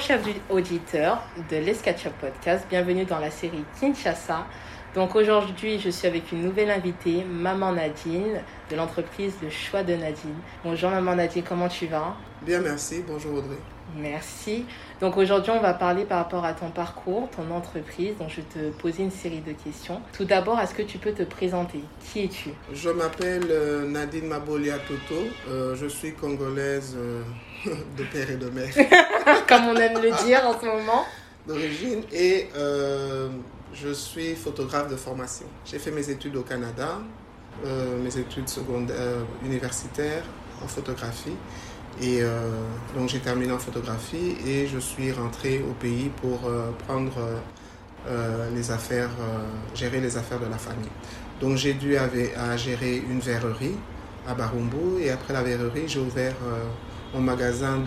Chers auditeurs de l'Escatcha Podcast, bienvenue dans la série Kinshasa. Donc aujourd'hui, je suis avec une nouvelle invitée, Maman Nadine, de l'entreprise Le Choix de Nadine. Bonjour Maman Nadine, comment tu vas? Bien, merci. Bonjour Audrey. Merci. Donc aujourd'hui, on va parler par rapport à ton parcours, ton entreprise. Donc je vais te poser une série de questions. Tout d'abord, est-ce que tu peux te présenter? Qui es-tu? Je m'appelle euh, Nadine Mabolia Toto. Euh, je suis congolaise euh, de père et de mère. Comme on aime le dire en ce moment. D'origine. Et je suis photographe de formation. J'ai fait mes études au Canada, mes études secondaires, universitaires en photographie. Et euh, donc j'ai terminé en photographie et je suis rentré au pays pour euh, prendre euh, les affaires, gérer les affaires de la famille. Donc j'ai dû à gérer une verrerie à Barumbu et après la verrerie j'ai ouvert mon magasin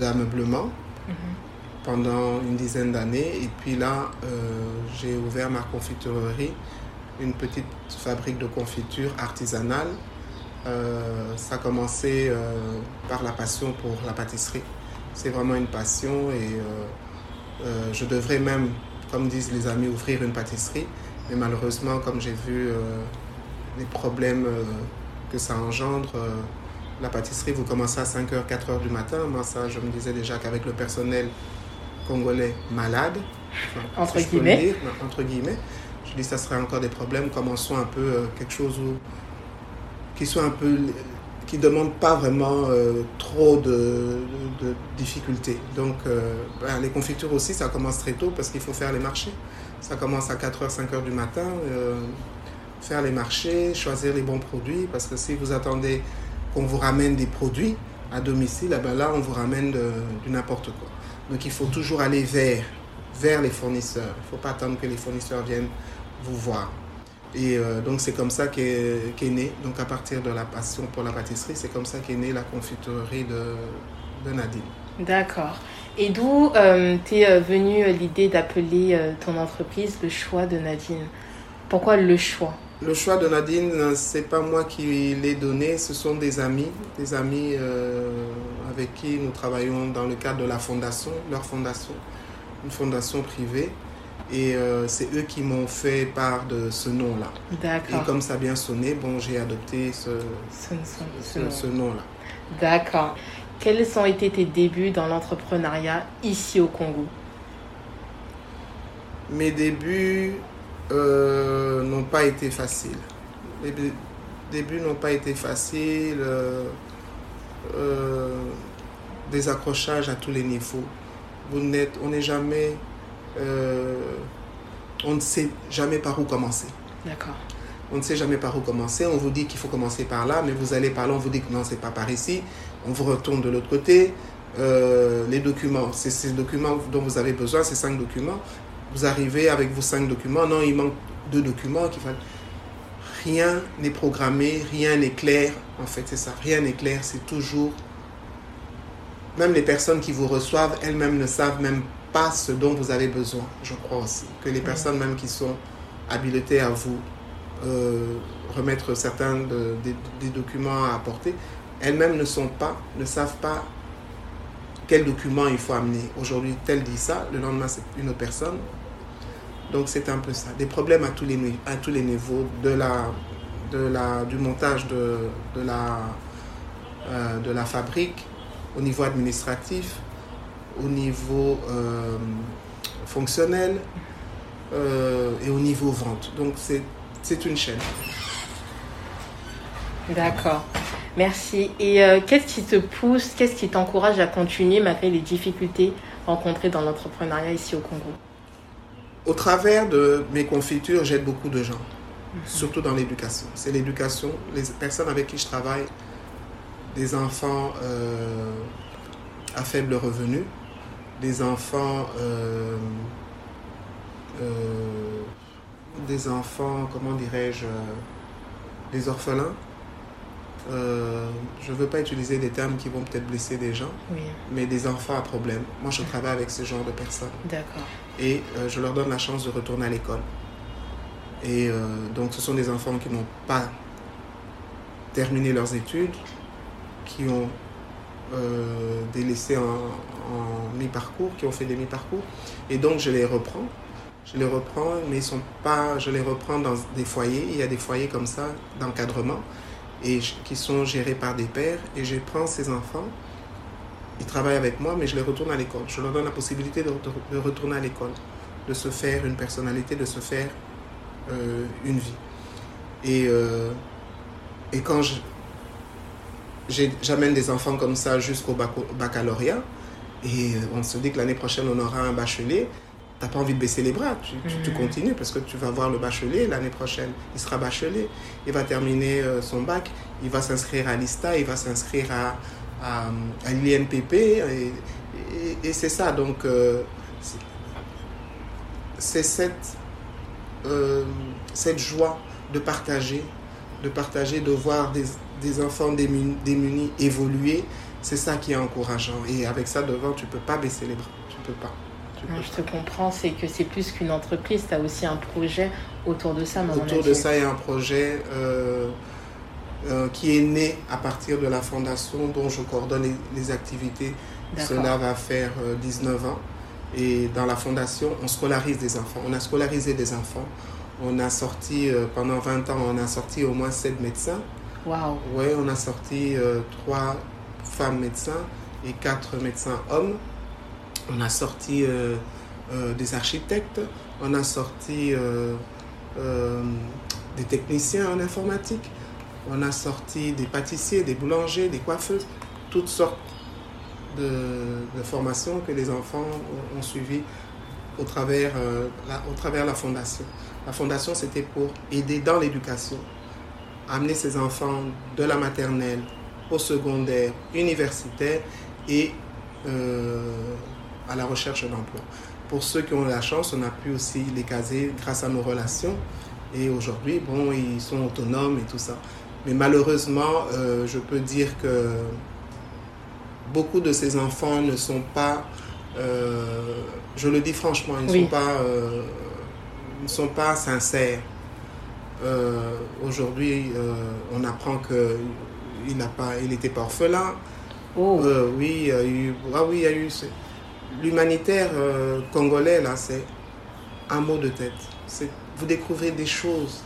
d'ameublement mhm. pendant une dizaine d'années et puis là j'ai ouvert ma confiturerie, une petite fabrique de confiture artisanale euh, ça a commencé euh, par la passion pour la pâtisserie. C'est vraiment une passion et euh, je devrais même, comme disent les amis, ouvrir une pâtisserie. Mais malheureusement, comme j'ai vu les problèmes que ça engendre, la pâtisserie, vous commencez à 5h, 4h du matin. Moi, ça, je me disais déjà qu'avec le personnel congolais malade, entre, guillemets. entre guillemets, je dis ça serait encore des problèmes. Commençons un peu quelque chose où qui sont un peu qui ne demandent pas vraiment euh, trop de, difficultés. Donc, euh, ben, les confitures aussi, ça commence très tôt parce qu'il faut faire les marchés. Ça commence à 4h, 5h du matin. Euh, faire les marchés, choisir les bons produits parce que si vous attendez qu'on vous ramène des produits à domicile, eh ben là, on vous ramène du n'importe quoi. Donc, il faut toujours aller vers, vers les fournisseurs. Il ne faut pas attendre que les fournisseurs viennent vous voir. Et euh, donc c'est comme ça qu'est qu né, donc à partir de la passion pour la pâtisserie, c'est comme ça qu'est née la confiturerie de, de Nadine. D'accord. Et d'où euh, t'es euh, venue l'idée d'appeler ton entreprise le choix de Nadine? Pourquoi le choix? Le choix de Nadine, c'est pas moi qui l'ai donné, ce sont des amis, des amis avec qui nous travaillons dans le cadre de la fondation, leur fondation, une fondation privée. Et euh, c'est eux qui m'ont fait part de ce nom-là. D'accord. Et comme ça a bien sonné, bon, j'ai adopté ce, ce, nom-là. D'accord. Quels ont été tes débuts dans l'entrepreneuriat ici au Congo? Mes débuts euh, n'ont pas été faciles. Les débuts n'ont pas été faciles. Euh, des accrochages à tous les niveaux. Vous on n'est jamais euh, on ne sait jamais par où commencer. D'accord. On ne sait jamais par où commencer. On vous dit qu'il faut commencer par là, mais vous allez par là, on vous dit que non, c'est pas par ici. On vous retourne de l'autre côté. Euh, les documents, c'est ces documents dont vous avez besoin, ces cinq documents. Vous arrivez avec vos cinq documents. Non, il manque deux documents qu'il Rien n'est programmé, rien n'est clair. En fait, c'est ça. Rien n'est clair. C'est toujours. Même les personnes qui vous reçoivent, elles-mêmes ne savent même pas ce dont vous avez besoin, je crois aussi. Que les personnes même qui sont habilitées à vous euh, remettre certains des, documents à apporter, elles-mêmes ne sont pas, ne savent pas quel document il faut amener. Aujourd'hui, tel dit ça, le lendemain, c'est une autre personne. Donc, c'est un peu ça. Des problèmes à tous les, niveaux, du montage de, de, la, euh, de la fabrique, au niveau administratif, au niveau euh, fonctionnel euh, et au niveau vente. Donc c'est une chaîne. D'accord. Merci. Et qu'est-ce qui te pousse, qu'est-ce qui t'encourage à continuer malgré les difficultés rencontrées dans l'entrepreneuriat ici au Congo? Au travers de mes confitures, j'aide beaucoup de gens, surtout dans l'éducation. C'est l'éducation, les personnes avec qui je travaille, des enfants à faible revenu, des enfants, euh, euh, des enfants, comment dirais-je, des orphelins. Euh, je ne veux pas utiliser des termes qui vont peut-être blesser des gens, mais des enfants à problème. Moi, je travaille avec ce genre de personnes. D'accord. Et je leur donne la chance de retourner à l'école. Et donc, ce sont des enfants qui n'ont pas terminé leurs études, qui ont euh, délaissés en, en mi-parcours, qui ont fait des mi-parcours. Et donc, je les reprends. Je les reprends, mais ils sont pas, je les reprends dans des foyers. Il y a des foyers comme ça d'encadrement et qui sont gérés par des pères. Et je prends ces enfants, ils travaillent avec moi, mais je les retourne à l'école. Je leur donne la possibilité de, de retourner à l'école, de se faire une personnalité, de se faire euh, une vie. Et, euh, et quand j'amène des enfants comme ça jusqu'au baccalauréat, et on se dit que l'année prochaine on aura un bachelier, tu n'as pas envie de baisser les bras, tu, tu, mm. continues parce que tu vas voir le bachelier l'année prochaine. Il sera bachelier, il va terminer euh, son bac, il va s'inscrire à l'ISTA, il va s'inscrire à, à, à l'INPP, et, et, c'est ça. Donc, euh, c'est cette, euh, cette joie de partager, de partager, de voir des, des enfants démunis, démunis évoluer. C'est ça qui est encourageant. Et avec ça devant, tu ne peux pas baisser les bras. Tu peux pas je te comprends, c'est que c'est plus qu'une entreprise, tu as aussi un projet autour de ça. Autour de ça, il y a un projet euh, euh, qui est né à partir de la fondation dont je coordonne les, activités. Cela va faire 19 euh, ans. Et dans la fondation, on scolarise des enfants. On a scolarisé des enfants. On a sorti, pendant 20 ans, on a sorti au moins 7 médecins. Waouh! Oui, on a sorti 3 femmes médecins et 4 médecins hommes. On a sorti euh, euh, des architectes, on a sorti euh, des techniciens en informatique, on a sorti des pâtissiers, des boulangers, des coiffeuses, toutes sortes de, formations que les enfants ont, suivies au travers, travers la fondation. La fondation, c'était pour aider dans l'éducation, amener ces enfants de la maternelle au secondaire, universitaire et à la recherche d'emploi. Pour ceux qui ont la chance, on a pu aussi les caser grâce à nos relations. Et aujourd'hui, bon, ils sont autonomes et tout ça. Mais malheureusement, euh, je peux dire que beaucoup de ces enfants ne sont pas, euh, je le dis franchement, ils ne sont, pas, euh, sont pas sincères. aujourd'hui, on apprend qu'il n'était pas, il pas orphelin. Oh. oui, il y a eu, ah oui, il y a eu l'humanitaire euh, congolais, là, c'est un mot de tête. Vous découvrez des choses,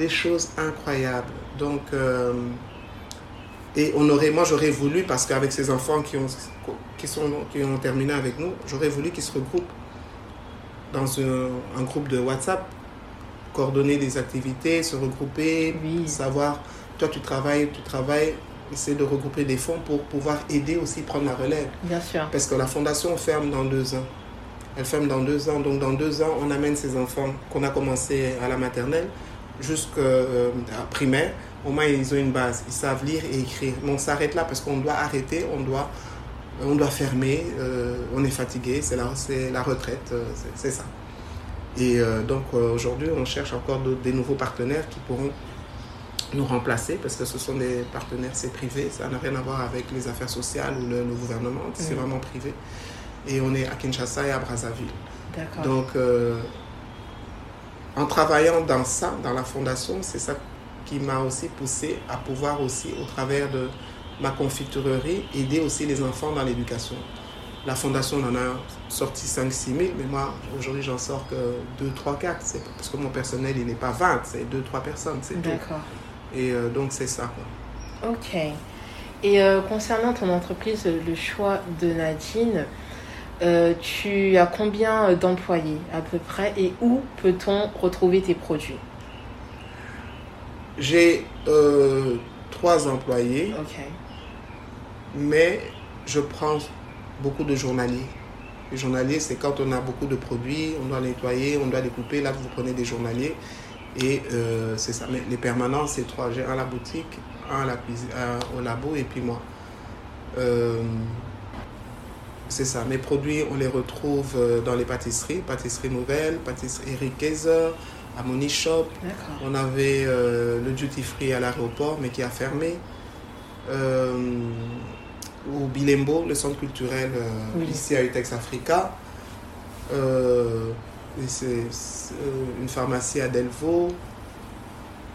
des choses incroyables. Donc, euh, et on aurait, moi j'aurais voulu, parce qu'avec ces enfants qui ont, qui, sont, qui ont terminé avec nous, j'aurais voulu qu'ils se regroupent dans un, groupe de WhatsApp, coordonner des activités, se regrouper, savoir, toi tu travailles, tu travailles, essayer de regrouper des fonds pour pouvoir aider aussi prendre la relève. Bien sûr. Parce que la fondation ferme dans deux ans. Elle ferme dans deux ans. Donc dans deux ans, on amène ces enfants qu'on a commencé à la maternelle jusqu'à euh, primaire. Au moins, ils ont une base. Ils savent lire et écrire. Mais on s'arrête là parce qu'on doit arrêter, on doit, on doit fermer. Euh, on est fatigué. C'est la, la retraite. Euh, c'est ça. Et donc aujourd'hui, on cherche encore des nouveaux partenaires qui pourront nous remplacer parce que ce sont des partenaires, c'est privé, ça n'a rien à voir avec les affaires sociales ou le, gouvernement, c'est vraiment privé. Et on est à Kinshasa et à Brazzaville. Donc, euh, en travaillant dans ça, dans la fondation, c'est ça qui m'a aussi poussé à pouvoir aussi, au travers de ma confiturerie, aider aussi les enfants dans l'éducation. La fondation en a sorti 5-6 000, mais moi, aujourd'hui, j'en sors que 2, 3, 4. Parce que mon personnel, il n'est pas 20, c'est 2, 3 personnes, c'est D'accord. Et euh, donc, c'est ça. Ok. Et euh, concernant ton entreprise, le choix de Nadine, euh, tu as combien d'employés à peu près et où peut-on retrouver tes produits? J'ai trois employés. Mais je prends beaucoup de journaliers. Les journaliers, c'est quand on a beaucoup de produits, on doit nettoyer, on doit découper. Là, vous prenez des journaliers. Et euh, c'est ça. Mais les permanents, c'est trois. J'ai un à la boutique, un à la cuisine, au labo et puis moi. Euh, c'est ça. Mes produits, on les retrouve euh, dans les pâtisseries. Pâtisserie Nouvelle, pâtisserie Eric Kaiser, à Money Shop. On avait le duty free à l'aéroport, mais qui a fermé. ou Bilembo, le centre culturel ici à Utex Africa c'est une pharmacie à Delvaux.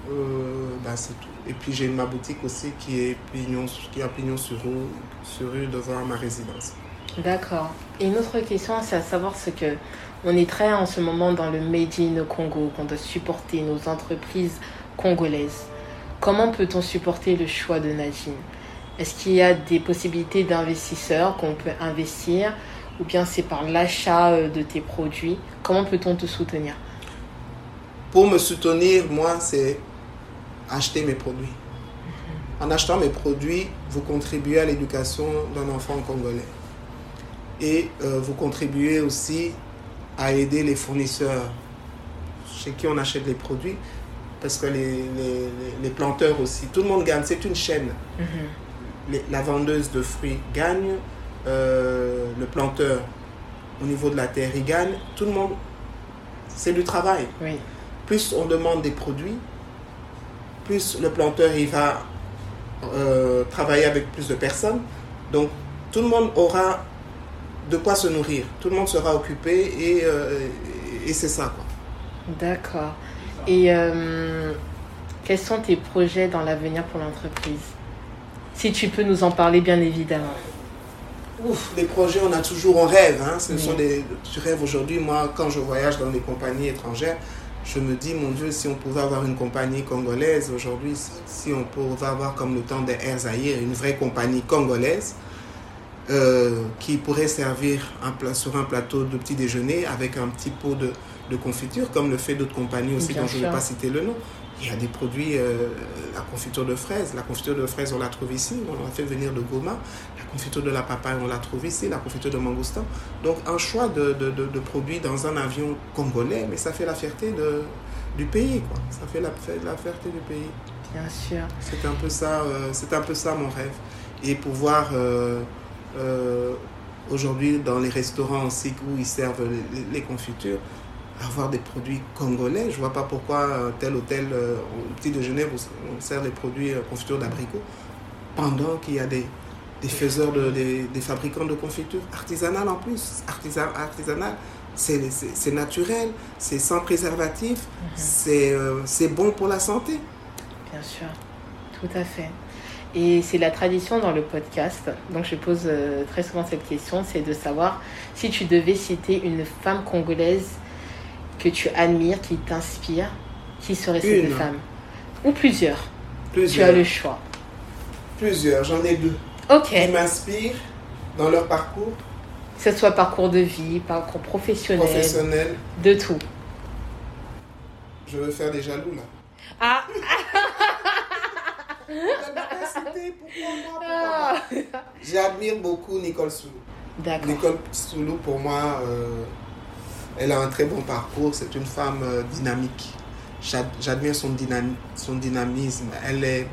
Euh, bah, c'est tout. Et puis j'ai ma boutique aussi qui est pignon, qui a pignon sur rue, sur rue devant ma résidence. D'accord. Et une autre question, c'est à savoir ce que on est très en ce moment dans le Made in Congo, qu'on doit supporter nos entreprises congolaises. Comment peut-on supporter le choix de Nadine? Est-ce qu'il y a des possibilités d'investisseurs qu'on peut investir ou bien c'est par l'achat euh, de tes produits? Comment peut-on te soutenir? Pour me soutenir, moi, c'est acheter mes produits. En achetant mes produits, vous contribuez à l'éducation d'un enfant congolais. Et euh, vous contribuez aussi à aider les fournisseurs chez qui on achète les produits, parce que les, les, les planteurs aussi, tout le monde gagne, c'est une chaîne. Les- la vendeuse de fruits gagne, euh, le planteur au niveau de la terre, il gagne, tout le monde, c'est du travail. Oui, Plus on demande des produits, plus le planteur il va euh, travailler avec plus de personnes. Donc tout le monde aura de quoi se nourrir. Tout le monde sera occupé et, euh, et c'est ça. Quoi. d'accord. Et euh, quels sont tes projets dans l'avenir pour l'entreprise? Si tu peux nous en parler, bien évidemment. Ouf, les projets, on a toujours, on rêve. Hein. Ce Oui. sont des, tu rêves aujourd'hui. Moi, quand je voyage dans des compagnies étrangères, je me dis, mon Dieu, si on pouvait avoir une compagnie congolaise aujourd'hui, si- si on pouvait avoir comme le temps des Air Zaïre, une vraie compagnie congolaise euh, qui pourrait servir un plat, sur un plateau de petit déjeuner avec un petit pot de, de confiture, comme le fait d'autres compagnies aussi Bien dont je ne vais pas citer le nom. Il y a des produits, euh, la confiture de fraises. La confiture de fraises, on la trouve ici. On l'a fait venir de Goma. La confiture de la papaye, on la trouve ici. La confiture de mangoustan. Donc, un choix de, de, de- de produits dans un avion congolais, mais ça fait la fierté de, du pays. Quoi. Ça fait la, la fierté du pays. Bien sûr. C'est un peu ça, euh, c'est un peu ça mon rêve. Et pouvoir euh, euh, aujourd'hui dans les restaurants aussi où ils servent les, les confitures, avoir des produits congolais. Je vois pas pourquoi euh, tel hôtel euh, au petit déjeuner on sert des produits euh, confitures d'abricots pendant qu'il y a des, des faiseurs de, des, des fabricants de confitures artisanales en plus, artisan, artisanales. C'est naturel, c'est sans préservatif, c'est euh, c'est bon pour la santé. Bien sûr, tout à fait. Et c'est la tradition dans le podcast. Donc je pose euh, très souvent cette question, c'est de savoir si tu devais citer une femme congolaise que tu admires, qui t'inspire, qui serait cette Une. femme? Ou plusieurs. Tu Plusieurs. as le choix. Plusieurs, j'en ai deux. Ok. Qui m'inspirent dans leur parcours? Que ce soit parcours de vie, parcours professionnel, professionnel. de tout. Je veux faire des jaloux là. Ah, Pourquoi moi, pourquoi ah. J'admire beaucoup Nicole Soulou. D'accord. Nicole Soulou, pour moi, euh, elle a un très bon parcours. C'est une femme euh, dynamique. J'ad- J'admire son, dynam- son dynamisme. Elle est.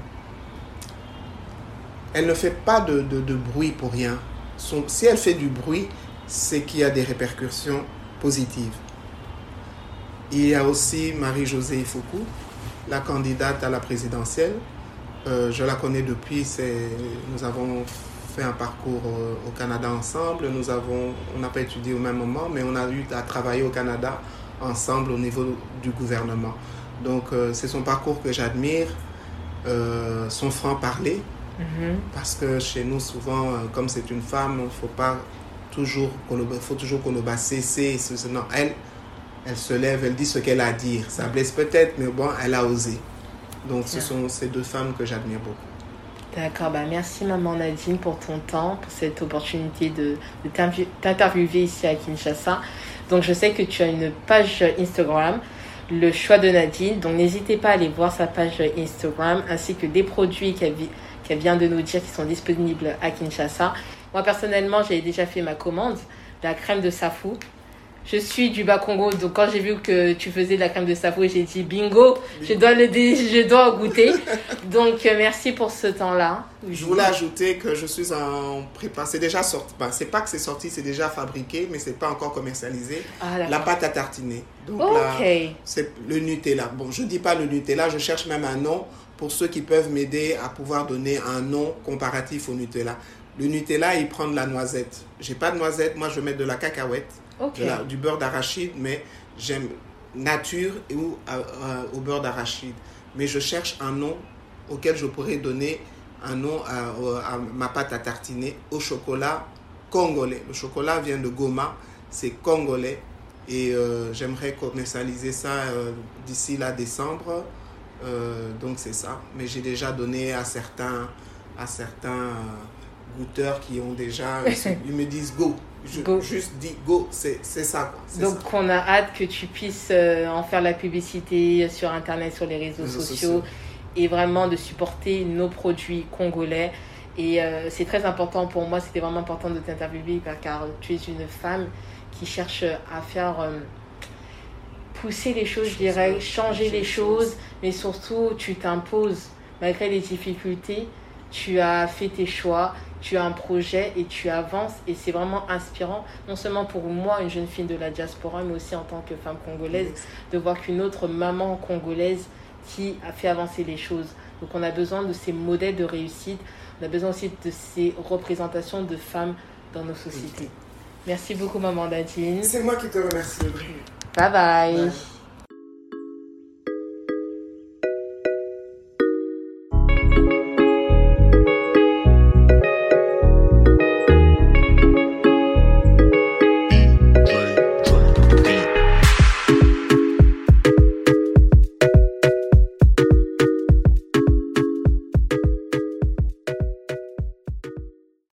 Elle ne fait pas de, de- de bruit pour rien. Son- si elle fait du bruit, c'est qu'il y a des répercussions positives. Il y a aussi Marie-Josée Ifoku, la candidate à la présidentielle. Euh, je la connais depuis, nous avons fait un parcours euh, au Canada ensemble. Nous avons, on n'a pas étudié au même moment, mais on a eu à travailler au Canada ensemble au niveau du gouvernement. Donc euh, c'est son parcours que j'admire, euh, son franc-parler, Mhm. parce que chez nous souvent, euh, comme c'est une femme, il faut pas toujours, faut toujours cesser. ce- ce- Non, elle, elle se lève, elle dit ce qu'elle a à dire. Ça blesse peut-être, mais bon, elle a osé. Donc ce sont ces deux femmes que j'admire beaucoup. D'accord, bah merci maman Nadine pour ton temps, pour cette opportunité de, de t'interviewer ici à Kinshasa. Donc je sais que tu as une page Instagram, le choix de Nadine. Donc n'hésitez pas à aller voir sa page Instagram ainsi que des produits qu'elle qu'elle vient de nous dire qui sont disponibles à Kinshasa. Moi personnellement, j'ai déjà fait ma commande, la crème de safou. Je suis du Bas-Congo, donc quand j'ai vu que tu faisais de la crème de safou, j'ai dit bingo, je dois le je dois goûter. Donc euh, merci pour ce temps-là. Je voulais ajouter que je suis en prépa. C'est déjà sorti. Ben, c'est pas que c'est sorti, c'est déjà fabriqué, mais c'est pas encore commercialisé. Ah, La pâte à tartiner. Donc là, c'est le Nutella. Bon, je dis pas le Nutella, je cherche même un nom pour ceux qui peuvent m'aider à pouvoir donner un nom comparatif au Nutella. Le Nutella, il prend de la noisette. J'ai pas de noisette, moi je vais mettre de la cacahuète, Ok. de la- du beurre d'arachide, mais j'aime nature ou euh, euh, au beurre d'arachide. mais je cherche un nom auquel je pourrais donner un nom à, ma pâte à tartiner au chocolat congolais. Le chocolat vient de Goma, c'est congolais. Et euh, j'aimerais commercialiser ça euh, d'ici la décembre. Donc c'est ça. Mais j'ai déjà donné à certains, à certains goûteurs qui ont déjà... ils me disent go. Je, Juste dis go, c'est ça. Donc on a hâte que tu puisses en faire la publicité sur Internet, sur les réseaux, sociaux et vraiment de supporter nos produits congolais. Et euh, c'est très important pour moi, c'était vraiment important de t'interviewer car tu es une femme qui cherche à faire euh, pousser les choses, je dirais, changer les choses, mais surtout tu t'imposes malgré les difficultés. Tu as fait tes choix, tu as un projet et tu avances et c'est vraiment inspirant, non seulement pour moi, une jeune fille de la diaspora, mais aussi en tant que femme congolaise, de voir qu'une autre maman congolaise qui a fait avancer les choses. Donc on a besoin de ces modèles de réussite, on a besoin aussi de ces représentations de femmes dans nos sociétés. Merci beaucoup maman Nadine. C'est moi qui te remercie. bye. bye.